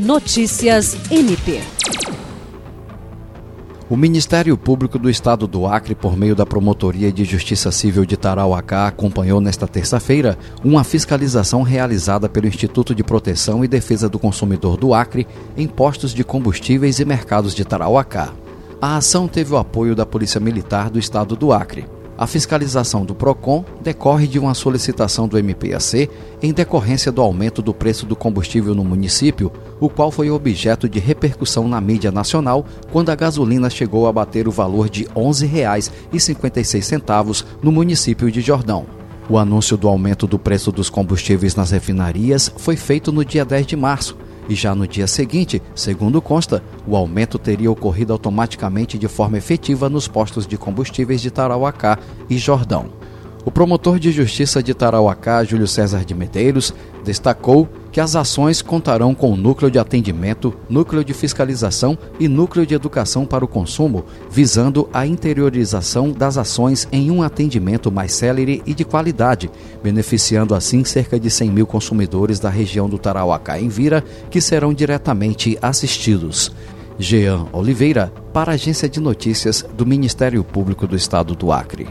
Notícias MP. O Ministério Público do Estado do Acre, por meio da Promotoria de Justiça Civil de Tarauacá, acompanhou nesta terça-feira uma fiscalização realizada pelo Instituto de Proteção e Defesa do Consumidor do Acre em postos de combustíveis e mercados de Tarauacá. A ação teve o apoio da Polícia Militar do Estado do Acre. A fiscalização do PROCON decorre de uma solicitação do MPAC em decorrência do aumento do preço do combustível no município, o qual foi objeto de repercussão na mídia nacional quando a gasolina chegou a bater o valor de R$ 11,56 no município de Jordão. O anúncio do aumento do preço dos combustíveis nas refinarias foi feito no dia 10 de março e já no dia seguinte, segundo consta, o aumento teria ocorrido automaticamente de forma efetiva nos postos de combustíveis de Tarauacá e Jordão. O promotor de justiça de Tarauacá, Júlio César de Medeiros, destacou que as ações contarão com o núcleo de atendimento, núcleo de fiscalização e núcleo de educação para o consumo, visando a interiorização das ações em um atendimento mais célere e de qualidade, beneficiando assim cerca de 100 mil consumidores da região do Tarauacá em Vira, que serão diretamente assistidos. Jean Oliveira, para a Agência de Notícias do Ministério Público do Estado do Acre.